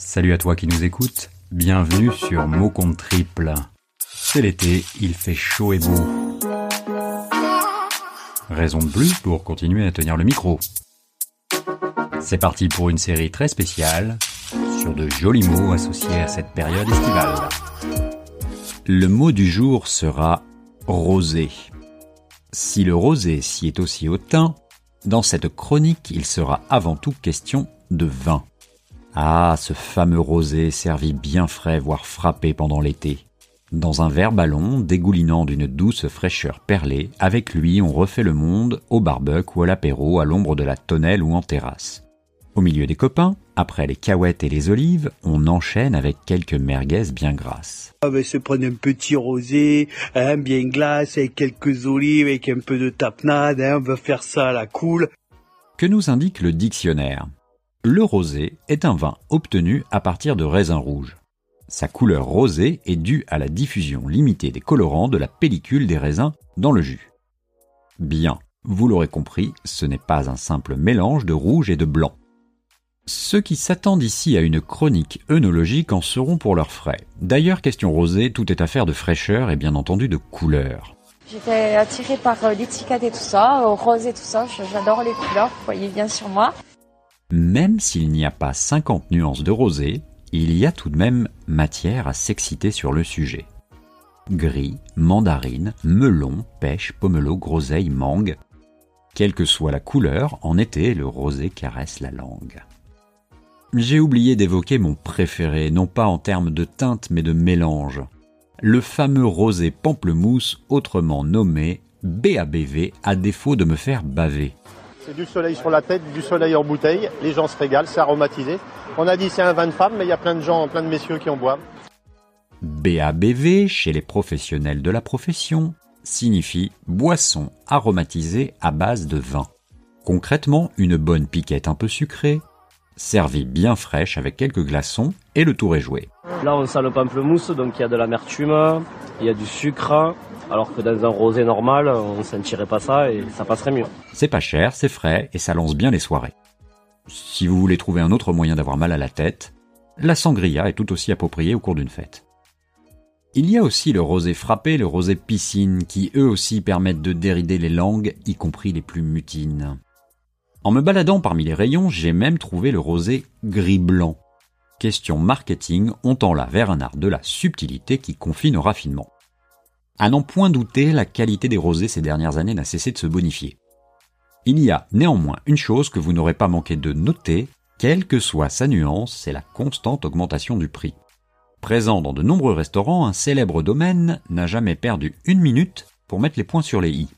Salut à toi qui nous écoutes, bienvenue sur Mot Compte Triple. C'est l'été, il fait chaud et beau. Raison de plus pour continuer à tenir le micro. C'est parti pour une série très spéciale sur de jolis mots associés à cette période estivale. Le mot du jour sera rosé. Si le rosé s'y est aussi hautain, dans cette chronique il sera avant tout question de vin. Ah, ce fameux rosé servi bien frais voire frappé pendant l'été. Dans un verre ballon dégoulinant d'une douce fraîcheur perlée, avec lui on refait le monde au barbecue ou à l'apéro à l'ombre de la tonnelle ou en terrasse. Au milieu des copains, après les cahuètes et les olives, on enchaîne avec quelques merguez bien grasses. On va se prendre un petit rosé, hein, bien glace, avec quelques olives, avec un peu de tapenade, hein, on va faire ça à la cool. Que nous indique le dictionnaire? Le rosé est un vin obtenu à partir de raisins rouges. Sa couleur rosée est due à la diffusion limitée des colorants de la pellicule des raisins dans le jus. Bien, vous l'aurez compris, ce n'est pas un simple mélange de rouge et de blanc. Ceux qui s'attendent ici à une chronique œnologique en seront pour leurs frais. D'ailleurs, question rosée, tout est affaire de fraîcheur et bien entendu de couleur. J'étais attirée par euh, l'étiquette et tout ça, rose et tout ça, j'adore les couleurs, vous voyez bien sur moi. Même s'il n'y a pas 50 nuances de rosé, il y a tout de même matière à s'exciter sur le sujet. Gris, mandarine, melon, pêche, pomelo, groseille, mangue. Quelle que soit la couleur, en été, le rosé caresse la langue. J'ai oublié d'évoquer mon préféré, non pas en termes de teinte mais de mélange. Le fameux rosé pamplemousse, autrement nommé BABV, à défaut de me faire baver. C'est du soleil sur la tête, du soleil en bouteille. Les gens se régalent, c'est aromatisé. On a dit c'est un vin de femme, mais il y a plein de gens, plein de messieurs qui en boivent. BABV, chez les professionnels de la profession, signifie boisson aromatisée à base de vin. Concrètement, une bonne piquette un peu sucrée, servie bien fraîche avec quelques glaçons, et le tour est joué. Là, on sent le pamplemousse, donc il y a de l'amertume, il y a du sucre, alors que dans un rosé normal, on sentirait pas ça et ça passerait mieux. C'est pas cher, c'est frais et ça lance bien les soirées. Si vous voulez trouver un autre moyen d'avoir mal à la tête, la sangria est tout aussi appropriée au cours d'une fête. Il y a aussi le rosé frappé, le rosé piscine, qui eux aussi permettent de dérider les langues, y compris les plus mutines. En me baladant parmi les rayons, j'ai même trouvé le rosé gris-blanc. Question marketing, on tend là vers un art de la subtilité qui confine au raffinement. À n'en point douter, la qualité des rosés ces dernières années n'a cessé de se bonifier. Il y a néanmoins une chose que vous n'aurez pas manqué de noter, quelle que soit sa nuance, c'est la constante augmentation du prix. Présent dans de nombreux restaurants, un célèbre domaine n'a jamais perdu une minute pour mettre les points sur les i.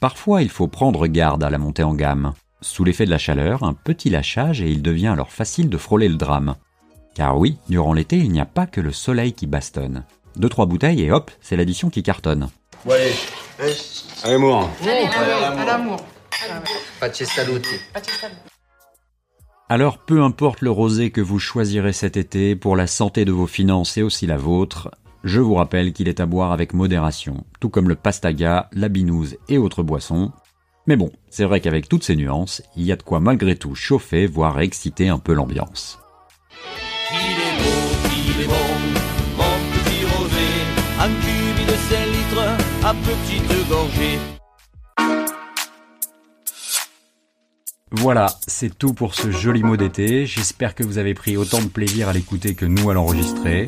Parfois, il faut prendre garde à la montée en gamme. Sous l'effet de la chaleur, un petit lâchage et il devient alors facile de frôler le drame. Car oui, durant l'été, il n'y a pas que le soleil qui bastonne. Deux trois bouteilles et hop, c'est l'addition qui cartonne. Bon allez, à l'amour. à l'amour. Alors peu importe le rosé que vous choisirez cet été pour la santé de vos finances et aussi la vôtre, je vous rappelle qu'il est à boire avec modération, tout comme le pastaga, la binouse et autres boissons. Mais bon, c'est vrai qu'avec toutes ces nuances, il y a de quoi malgré tout chauffer, voire exciter un peu l'ambiance. Petite gorgée. Voilà, c'est tout pour ce joli mot d'été. J'espère que vous avez pris autant de plaisir à l'écouter que nous à l'enregistrer.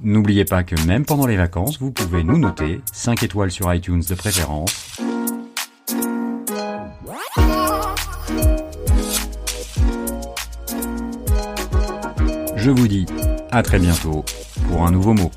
N'oubliez pas que même pendant les vacances, vous pouvez nous noter 5 étoiles sur iTunes de préférence. Je vous dis à très bientôt pour un nouveau mot.